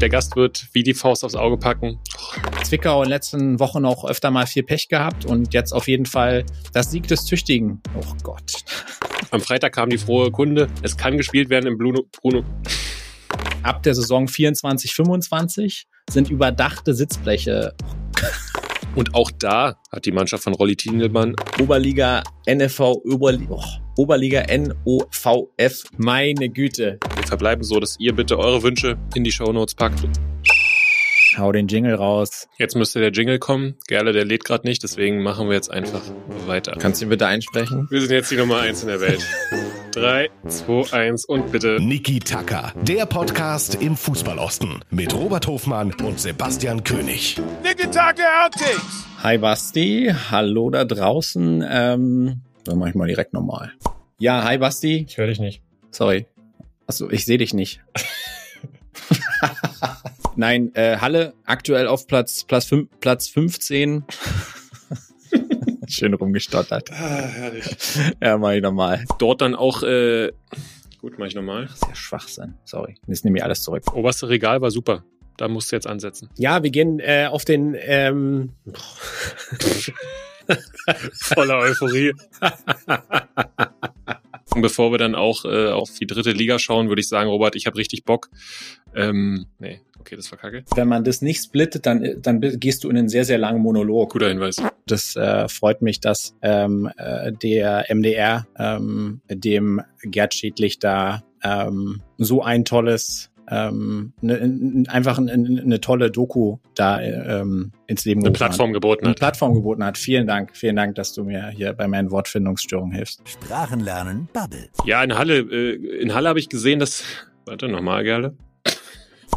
Der Gast wird wie die Faust aufs Auge packen. Zwickau in den letzten Wochen auch öfter mal viel Pech gehabt und jetzt auf jeden Fall das Sieg des Tüchtigen. Oh Gott. Am Freitag kam die frohe Kunde. Es kann gespielt werden im Bruno. Bruno. Ab der Saison 24-25 sind überdachte Sitzbleche. Und auch da hat die Mannschaft von Rolli Tingelmann Oberliga NFV Oberli oh, Oberliga NOVF. Meine Güte. Verbleiben so, dass ihr bitte eure Wünsche in die Shownotes packt. Hau den Jingle raus. Jetzt müsste der Jingle kommen. Gerle, der lädt gerade nicht, deswegen machen wir jetzt einfach weiter. Kannst du ihn bitte einsprechen? Wir sind jetzt die Nummer eins in der Welt. Drei, zwei, eins und bitte. Niki Tacker, der Podcast im Fußballosten mit Robert Hofmann und Sebastian König. Niki Tacker Outtakes. Hi Basti, hallo da draußen. Ähm, dann mach ich mal direkt nochmal. Ja, hi Basti. Ich höre dich nicht. Sorry. Achso, ich sehe dich nicht. Nein, äh, Halle aktuell auf Platz, Platz, fünf, Platz 15. Schön rumgestottert. Ah, herrlich. Ja, mach ich nochmal. Dort dann auch, äh, gut, mach ich nochmal. Sehr Schwachsinn. Sorry. Jetzt nehme ich alles zurück. Oberste Regal war super. Da musst du jetzt ansetzen. Ja, wir gehen äh, auf den ähm, Voller Euphorie. Und bevor wir dann auch äh, auf die dritte Liga schauen, würde ich sagen, Robert, ich habe richtig Bock. Ähm, nee, okay, das war kacke. Wenn man das nicht splittet, dann, dann gehst du in einen sehr, sehr langen Monolog. Guter Hinweis. Das äh, freut mich, dass ähm, äh, der MDR ähm, dem Gerd Schädlich da ähm, so ein tolles ähm, ne, einfach eine, eine tolle Doku da ähm, ins Leben eine Plattform hat. geboten eine hat. Plattform geboten hat. Vielen Dank, vielen Dank, dass du mir hier bei meinen Wortfindungsstörungen hilfst. Sprachenlernen Bubble. Ja, in Halle, äh, in Halle habe ich gesehen, dass. Warte, nochmal, Gerle.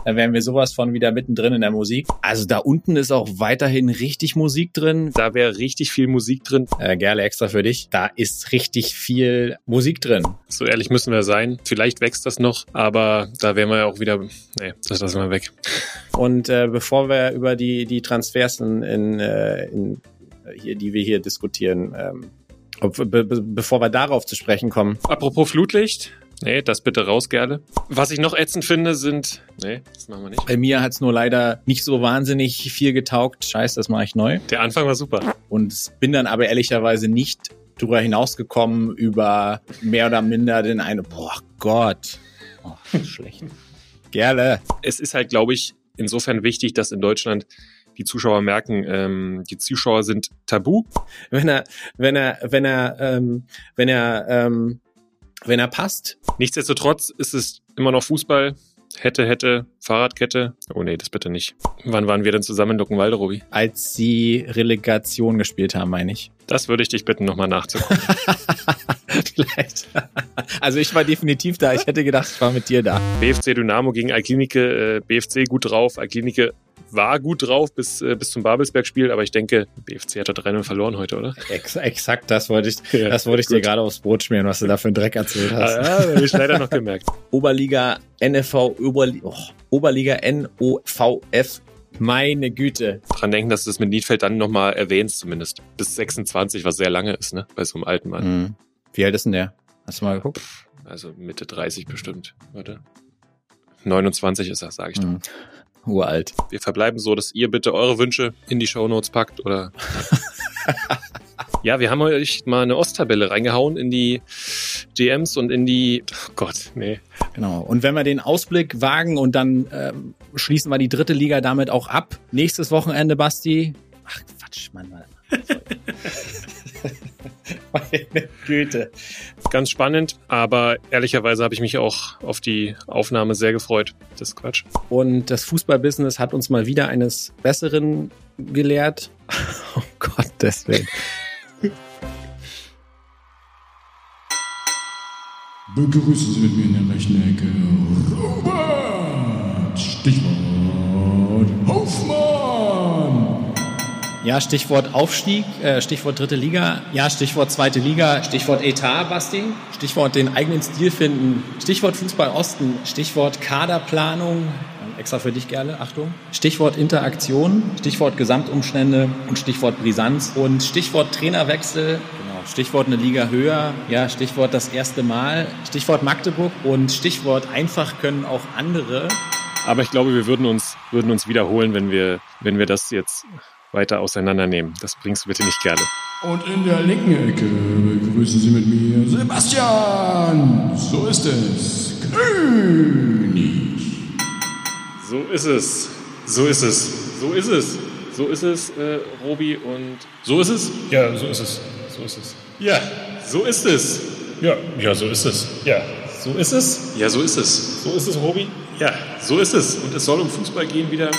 Da wären wir sowas von wieder mittendrin in der Musik. Also da unten ist auch weiterhin richtig Musik drin. Da wäre richtig viel Musik drin. Äh, Gerle extra für dich. Da ist richtig viel Musik drin. So ehrlich müssen wir sein. Vielleicht wächst das noch, aber da wären wir ja auch wieder. Nee, das lassen wir weg. Und äh, bevor wir über die, die Transfers in, in, äh, in hier, die wir hier diskutieren, ähm, ob, be, bevor wir darauf zu sprechen kommen. Apropos Flutlicht. Nee, das bitte raus, Gerle. Was ich noch ätzend finde, sind. Nee, das machen wir nicht. Bei mir hat's nur leider nicht so wahnsinnig viel getaugt. Scheiß, das mache ich neu. Der Anfang war super. Und bin dann aber ehrlicherweise nicht drüber hinausgekommen über mehr oder minder den einen. Boah Gott. Oh, schlecht. Gerle. Es ist halt, glaube ich, insofern wichtig, dass in Deutschland die Zuschauer merken, ähm, die Zuschauer sind tabu. Wenn er, wenn er, wenn er, ähm, wenn er, ähm, wenn er passt. Nichtsdestotrotz ist es immer noch Fußball. Hätte, hätte, Fahrradkette. Oh nee, das bitte nicht. Wann waren wir denn zusammen in Luckenwalde, Robi? Als sie Relegation gespielt haben, meine ich. Das würde ich dich bitten, nochmal nachzugucken. Vielleicht. Also ich war definitiv da. Ich hätte gedacht, ich war mit dir da. BFC Dynamo gegen Alklinike. Äh, BFC gut drauf. Alklinike war gut drauf bis, äh, bis zum Babelsberg-Spiel, aber ich denke, BFC hat da 3 verloren heute, oder? Ex exakt, das wollte ich, ja, das wollte ich dir gerade aufs Brot schmieren, was du da für einen Dreck erzählt hast. Ah, ja, habe ich leider noch gemerkt. Oberliga NFV, Oberli oh, Oberliga NOVF meine Güte. Dran denken, dass du das mit Niedfeld dann nochmal erwähnst, zumindest. Bis 26, was sehr lange ist, ne? Bei so einem alten Mann. Mhm. Wie alt ist denn der? Hast du mal geguckt? Also Mitte 30 bestimmt. Warte. 29 ist er, sage ich doch. Uralt. Wir verbleiben so, dass ihr bitte eure Wünsche in die Shownotes packt oder. ja, wir haben euch mal eine Osttabelle reingehauen in die DMs und in die. Oh Gott, nee. Genau. Und wenn wir den Ausblick wagen und dann ähm, schließen wir die dritte Liga damit auch ab. Nächstes Wochenende, Basti. Ach, Quatsch, Mann. Mann. Meine Güte. Ganz spannend, aber ehrlicherweise habe ich mich auch auf die Aufnahme sehr gefreut. Das ist Quatsch. Und das Fußballbusiness hat uns mal wieder eines Besseren gelehrt. Oh Gott, deswegen. Begrüßen Sie mit mir in der rechten Ecke Robert. Stichwort Hofmann. Ja, Stichwort Aufstieg, äh, Stichwort dritte Liga, ja, Stichwort zweite Liga, Stichwort Etat, Basti, Stichwort den eigenen Stil finden, Stichwort Fußball Osten, Stichwort Kaderplanung, extra für dich gerne, Achtung, Stichwort Interaktion, Stichwort Gesamtumstände. Und Stichwort Brisanz. Und Stichwort Trainerwechsel, genau, Stichwort eine Liga höher, ja, Stichwort das erste Mal, Stichwort Magdeburg. Und Stichwort einfach können auch andere. Aber ich glaube, wir würden uns, würden uns wiederholen, wenn wir, wenn wir das jetzt weiter auseinandernehmen. Das bringst du bitte nicht gerne. Und in der linken Ecke begrüßen Sie mit mir Sebastian. So ist es. König. So ist es. So ist es. So ist es. So ist es, äh, Robi. Und so ist es? Ja, so ist es. So ist es. Ja, so ist es. Ja, ja, so ist es. Ja, so ist es. Ja, so ist es. So ist es, Robi. Ja, so ist es. Und es soll um Fußball gehen wieder.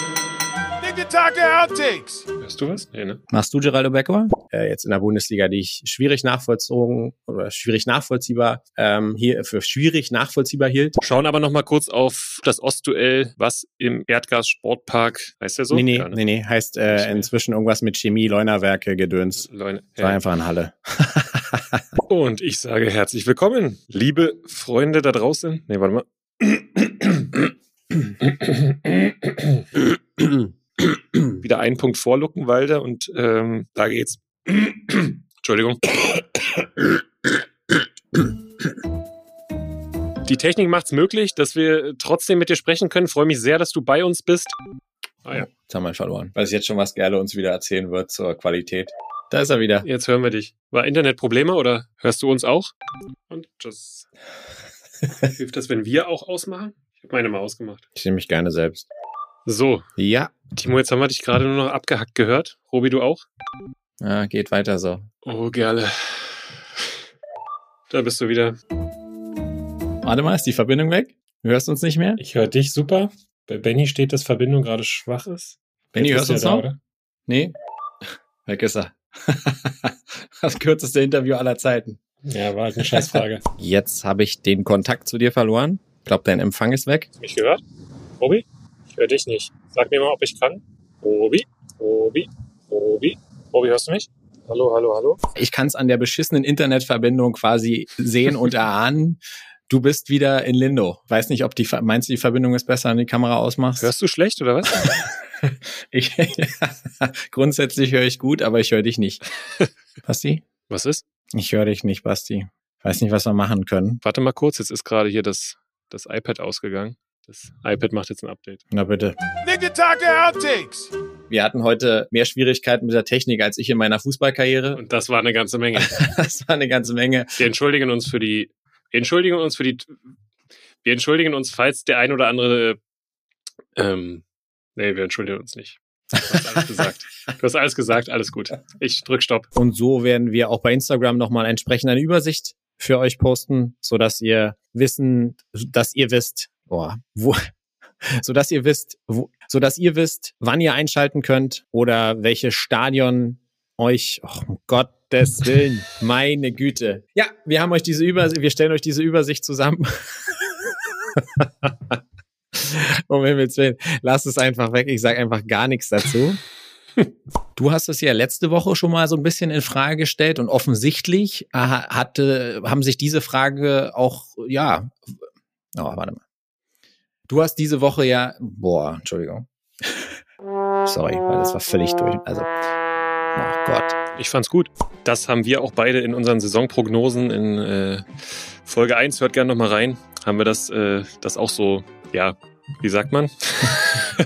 Tiki-Taka Outtakes. Hörst du was? Nee, ne? Machst du Geraldo Becker? Äh, jetzt in der Bundesliga, die ich schwierig nachvollzogen oder schwierig nachvollziehbar ähm, hier für schwierig nachvollziehbar hielt. Schauen aber noch mal kurz auf das Ostduell, was im Erdgas-Sportpark, heißt der so? nee, nee, Ja, ne? nee, nee, heißt äh, inzwischen irgendwas mit Chemie, Leunerwerke, Gedöns. Leute, Das war ja. einfach in Halle. Und ich sage herzlich willkommen, liebe Freunde da draußen. Nee, warte mal. Wieder ein Punkt vor Luckenwalde und ähm, da geht's. Entschuldigung. Die Technik macht's möglich, dass wir trotzdem mit dir sprechen können. Freue mich sehr, dass du bei uns bist. Ah ja, Jetzt haben wir ihn verloren. Weiß jetzt schon, was Gerle uns wieder erzählen wird zur Qualität. Da ist er wieder. jetzt hören wir dich. War Internetprobleme oder hörst du uns auch? Und das hilft das, wenn wir auch ausmachen? Ich habe meine mal ausgemacht. Ich nehme mich gerne selbst. So, Ja, Timo, jetzt haben wir dich gerade nur noch abgehackt gehört. Robi, du auch? ja geht weiter so. Oh, Gerle. Da bist du wieder. Warte mal, ist die Verbindung weg? Du hörst uns nicht mehr? Ich höre dich super. Bei Benny steht, dass Verbindung gerade schwach ist. Benny, Jetzt hörst du ist uns da, noch? oder? Nee? Weg ist er. das kürzeste Interview aller Zeiten. Ja, war halt eine Scheißfrage. Jetzt habe ich den Kontakt zu dir verloren. Ich glaube, dein Empfang ist weg. Hast du mich gehört? Robi? Ich höre dich nicht. Sag mir mal, ob ich kann. Robi? Robi? Robi? Robi, hörst du mich? Hallo, hallo, hallo? Ich kann es an der beschissenen Internetverbindung quasi sehen und erahnen. Du bist wieder in Lindo. Weiß nicht, ob die, meinst du, die Verbindung ist besser, wenn du die Kamera ausmachst? Hörst du schlecht oder was? Ich, grundsätzlich höre ich gut, aber ich höre dich nicht. Basti? Was ist? Ich höre dich nicht, Basti. Weiß nicht, was wir machen können. Warte mal kurz, jetzt ist gerade hier das, das iPad ausgegangen. Das iPad macht jetzt ein Update. Na bitte. Wir hatten heute mehr Schwierigkeiten mit der Technik als ich in meiner Fußballkarriere. Und das war eine ganze Menge. Das war eine ganze Menge. Wir entschuldigen uns für die, wir entschuldigen uns für die, wir entschuldigen uns, falls der ein oder andere, ähm, nee, wir entschuldigen uns nicht. Du hast alles gesagt. Du hast alles gesagt, alles gut. Ich drück Stopp. Und so werden wir auch bei Instagram nochmal entsprechend eine Übersicht für euch posten, so dass ihr wissen, dass ihr wisst, boah, wo, so dass ihr wisst, wo, so dass ihr wisst, wann ihr einschalten könnt oder welche Stadion euch, oh, um Gottes Willen, meine Güte. Ja, wir haben euch diese Übersicht, wir stellen euch diese Übersicht zusammen. um Himmels Willen, lasst es einfach weg. Ich sage einfach gar nichts dazu. Du hast es ja letzte Woche schon mal so ein bisschen in Frage gestellt und offensichtlich äh, hatte, haben sich diese Frage auch, ja, oh, warte mal. Du hast diese Woche ja, boah, Entschuldigung. Sorry, weil das war völlig durch. Also, oh Gott. Ich fand's gut. Das haben wir auch beide in unseren Saisonprognosen in äh, Folge 1, hört gerne nochmal rein, haben wir das, äh, das auch so, ja, wie sagt man?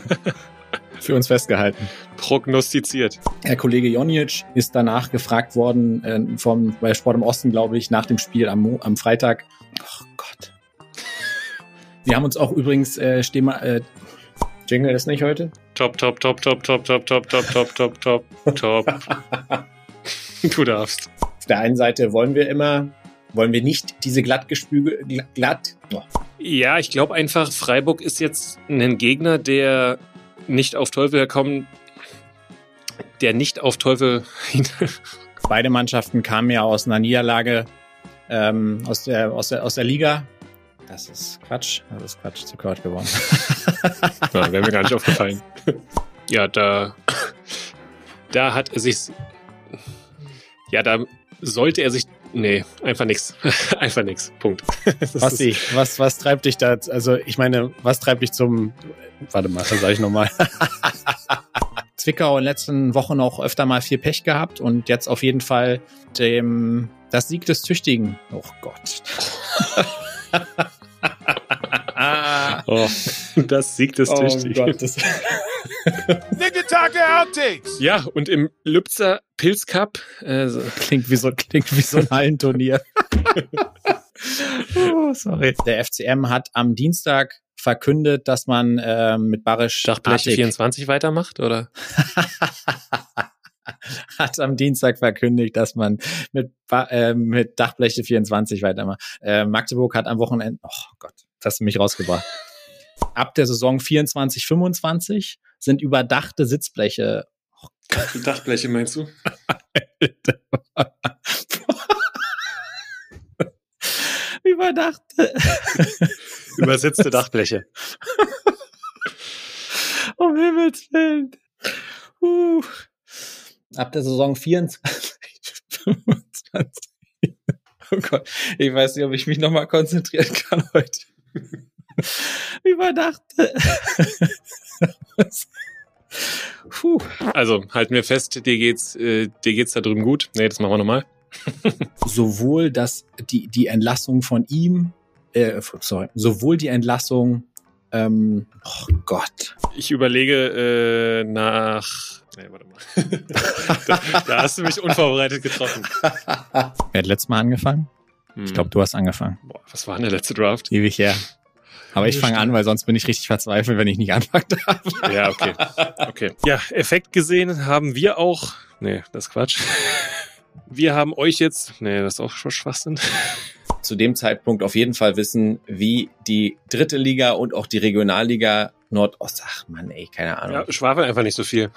Für uns festgehalten. Prognostiziert. Herr Kollege Jonic ist danach gefragt worden, äh, vom, bei Sport im Osten, glaube ich, nach dem Spiel am, am Freitag. Oh Gott. Wir haben uns auch übrigens, äh, stehen mal, äh, Jingle ist nicht heute? Top, top, top, top, top, top, top, top, top, top, top, top. Du darfst. Auf der einen Seite wollen wir immer, wollen wir nicht diese glatt gespüge, gl- glatt, oh, Ja, ich glaube einfach, Freiburg ist jetzt ein Gegner, der nicht auf Teufel kommen, der nicht auf Teufel beide Mannschaften kamen ja aus einer Niederlage ähm, aus, der, aus, der, aus der Liga. Das ist Quatsch, das ist Quatsch, zu Quatsch geworden. Ja, wäre mir gar nicht aufgefallen. Ja, da, da hat er sich, ja, da sollte er sich, nee, einfach nix, einfach nix, Punkt. Basti, was, was treibt dich da? Also, ich meine, was treibt dich zum. Warte mal, das sage ich nochmal. Zwickau in den letzten Wochen auch öfter mal viel Pech gehabt und jetzt auf jeden Fall dem das Sieg des Tüchtigen. Oh Gott. Oh, das siegt es tüchtig. Oh Gott, das Nicketake Outtakes. Ja, und im Lübzer Pilz Cup, äh, so- klingt wie so, klingt wie so ein Hallenturnier. oh, sorry. Der FCM hat am Dienstag verkündet, dass man ähm, mit Barisch Dachbleche Artig 24 weitermacht, oder? hat am Dienstag verkündigt, dass man mit, Ba- äh, mit Dachbleche 24 weitermacht. Äh, Magdeburg hat am Wochenende, oh Gott, das hast du mich rausgebracht. Ab der Saison 24, 25 sind überdachte Sitzbleche Dachbleche meinst du? überdachte Übersetzte Dachbleche. Um Himmels Willen. Uh. Ab der Saison 24, 25. Oh Gott, ich weiß nicht, ob ich mich nochmal konzentrieren kann heute. Überdachte. Puh. Also, halten wir fest, dir geht's, äh, dir geht's da drüben gut. Nee, das machen wir nochmal. Sowohl das, die, die Entlassung von ihm, äh, sorry, sowohl die Entlassung, ähm, oh Gott. Ich überlege äh, nach. Nee, warte mal. da, da hast du mich unvorbereitet getroffen. Wer hat letztes Mal angefangen? Hm. Ich glaube, du hast angefangen. Boah, was war denn der letzte Draft? Ewig her. Aber ich fange an, weil sonst bin ich richtig verzweifelt, wenn ich nicht anfangen darf. Ja, okay. Okay. Ja, Effekt gesehen haben wir auch. Nee, das ist Quatsch. Wir haben euch jetzt. Nee, das ist auch schon Schwachsinn. Zu dem Zeitpunkt auf jeden Fall wissen, wie die dritte Liga und auch die Regionalliga Nordost. Ach Mann, ey, keine Ahnung. Ja, schwafel einfach nicht so viel.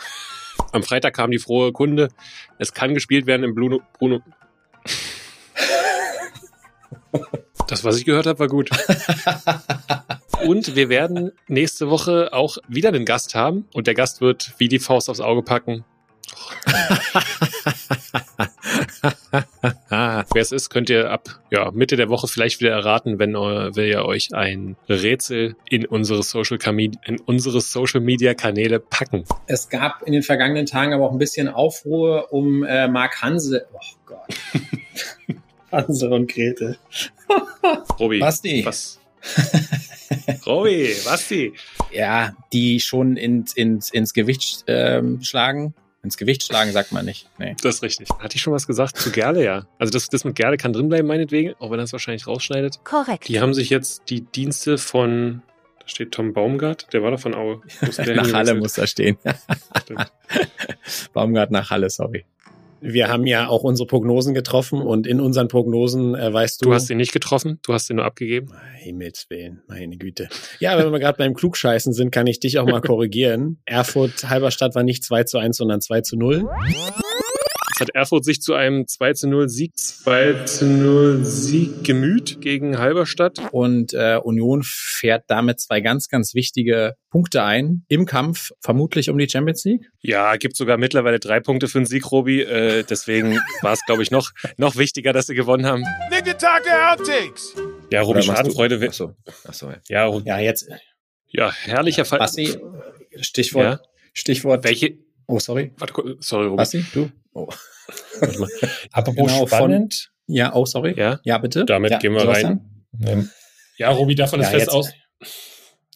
Am Freitag kam die frohe Kunde. Es kann gespielt werden im Bruno. Bruno. Das, was ich gehört habe, war gut. Und wir werden nächste Woche auch wieder einen Gast haben. Und der Gast wird wie die Faust aufs Auge packen. Wer es ist, könnt ihr ab ja, Mitte der Woche vielleicht wieder erraten, wenn wir euch ein Rätsel in unsere Social, in unsere Social Media Kanäle packen. Es gab in den vergangenen Tagen aber auch ein bisschen Aufruhr um äh, Mark Hansel. Oh Gott. Hansel und Grete. Robi, Basti. was? Robi, Basti. Ja, die schon ins, ins, ins Gewicht ähm, schlagen. Ins Gewicht schlagen sagt man nicht. Nee. Das ist richtig. Hatte ich schon was gesagt zu Gerle, ja. Also das, das mit Gerle kann drinbleiben, meinetwegen, auch wenn er es wahrscheinlich rausschneidet. Korrekt. Die haben sich jetzt die Dienste von, da steht Tom Baumgart, der war doch von Aue. Nach Halle muss da stehen. Stimmt. Baumgart nach Halle, sorry. Wir haben ja auch unsere Prognosen getroffen und in unseren Prognosen äh, weißt du. Du hast ihn nicht getroffen, du hast ihn nur abgegeben. Himmels Willen, meine Güte. Ja, wenn wir gerade beim Klugscheißen sind, kann ich dich auch mal korrigieren. Erfurt Halberstadt war nicht 2 zu 1, sondern 2 zu 0. Jetzt hat Erfurt sich zu einem 2 zu 0 Sieg, 2 zu 0 Sieg gemüht gegen Halberstadt. Und äh, Union fährt damit zwei ganz, ganz wichtige Punkte ein im Kampf, vermutlich um die Champions League. Ja, gibt sogar mittlerweile drei Punkte für den Sieg, Robi. Äh, deswegen war es, glaube ich, noch, noch wichtiger, dass sie gewonnen haben. Nicketake Outtakes. Ja, Robi machst du- Schadenfreude. Achso, achso. ja. Ja, Ja, jetzt. ja, herrlicher Fall. Basti, Stichwort, Ja? Stichwort. Welche? Oh, sorry. Warte, kurz, sorry, Robi. Basti, du? Oh. Apropos Genau, von- spannend. Ja, oh, sorry. Ja? Ja, bitte. Damit ja, gehen wir Sebastian? Ähm, Ja, Robi, davon ist Ja, fest jetzt- aus.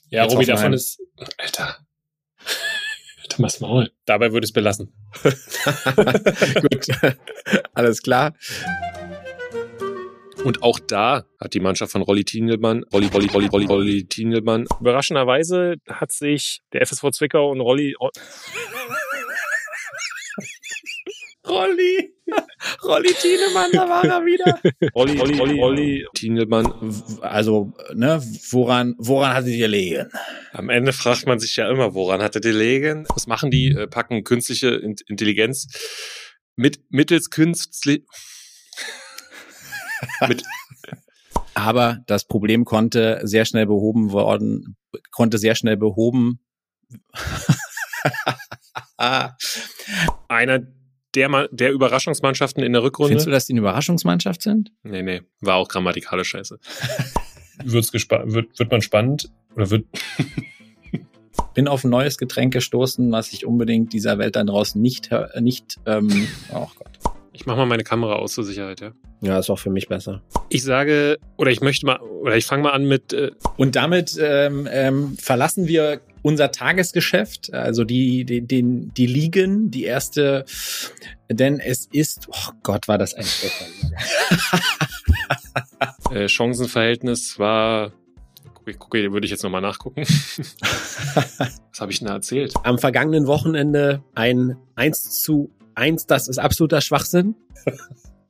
Ja, Robi, davon ist. Alter. Thomas Maul. Dabei würde ich es belassen. Gut. Alles klar. Und auch da hat die Mannschaft von Rolli Tingelmann, Rolli, Rolli, Rolli, Rolli, Rolli Tingelmann, überraschenderweise hat sich der FSV Zwickau und Rolli, Rolli. Rolli Tienemann, da war er wieder. Rolli, Rolli, Rolli, Rolli Tingelmann. Also, ne, woran, woran hattet ihr gelegen? Am Ende fragt man sich ja immer, woran hatte die Legen? Was machen die? Äh, Packen künstliche In- Intelligenz mit, mittels künstlich, mit, Aber das Problem konnte sehr schnell behoben worden, konnte sehr schnell behoben. einer der, der Überraschungsmannschaften in der Rückrunde. Findest du, dass die eine Überraschungsmannschaft sind? Nee, nee, war auch grammatikale Scheiße. Wird's wird, wird man spannend? Oder wird. Bin auf ein neues Getränk gestoßen, was ich unbedingt dieser Welt da draußen nicht, nicht, ähm, oh Gott. Ich mach mal meine Kamera aus zur Sicherheit, ja. Ja, ist auch für mich besser. Ich sage, oder ich möchte mal, oder ich fange mal an mit, äh, Und damit ähm, ähm, verlassen wir unser Tagesgeschäft, also die, die, den, die Ligen, die erste, denn es ist, oh Gott, war das ein äh, Chancenverhältnis war, gucke, gucke, würde ich jetzt nochmal nachgucken. Was habe ich denn da erzählt? Am vergangenen Wochenende ein 1 zu 1, das ist absoluter Schwachsinn.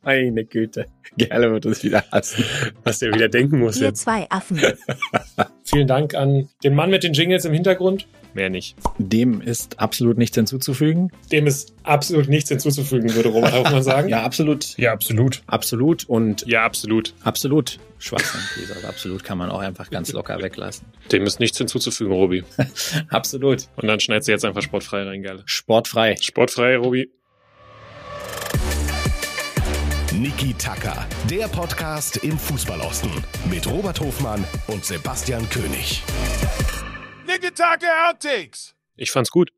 Meine Güte. Gerle wird uns wieder hassen. Was der wieder denken muss Wir jetzt. zwei Affen. Vielen Dank an den Mann mit den Jingles im Hintergrund. Mehr nicht. Dem ist absolut nichts hinzuzufügen. Dem ist absolut nichts hinzuzufügen, würde Robert Hoffmann sagen. Ja, absolut. Ja, absolut. Absolut und Ja, absolut. Absolut. Schwachsinn. Dieser absolut kann man auch einfach ganz locker weglassen. Dem ist nichts hinzuzufügen, Robi. Absolut. Und dann schneidest du jetzt einfach sportfrei rein, Gerle. sportfrei. Sportfrei, Robi. Niki Tacker, der Podcast im Fußballosten mit Robert Hofmann und Sebastian König. Nigga Taka Outtakes. Ich fand's gut.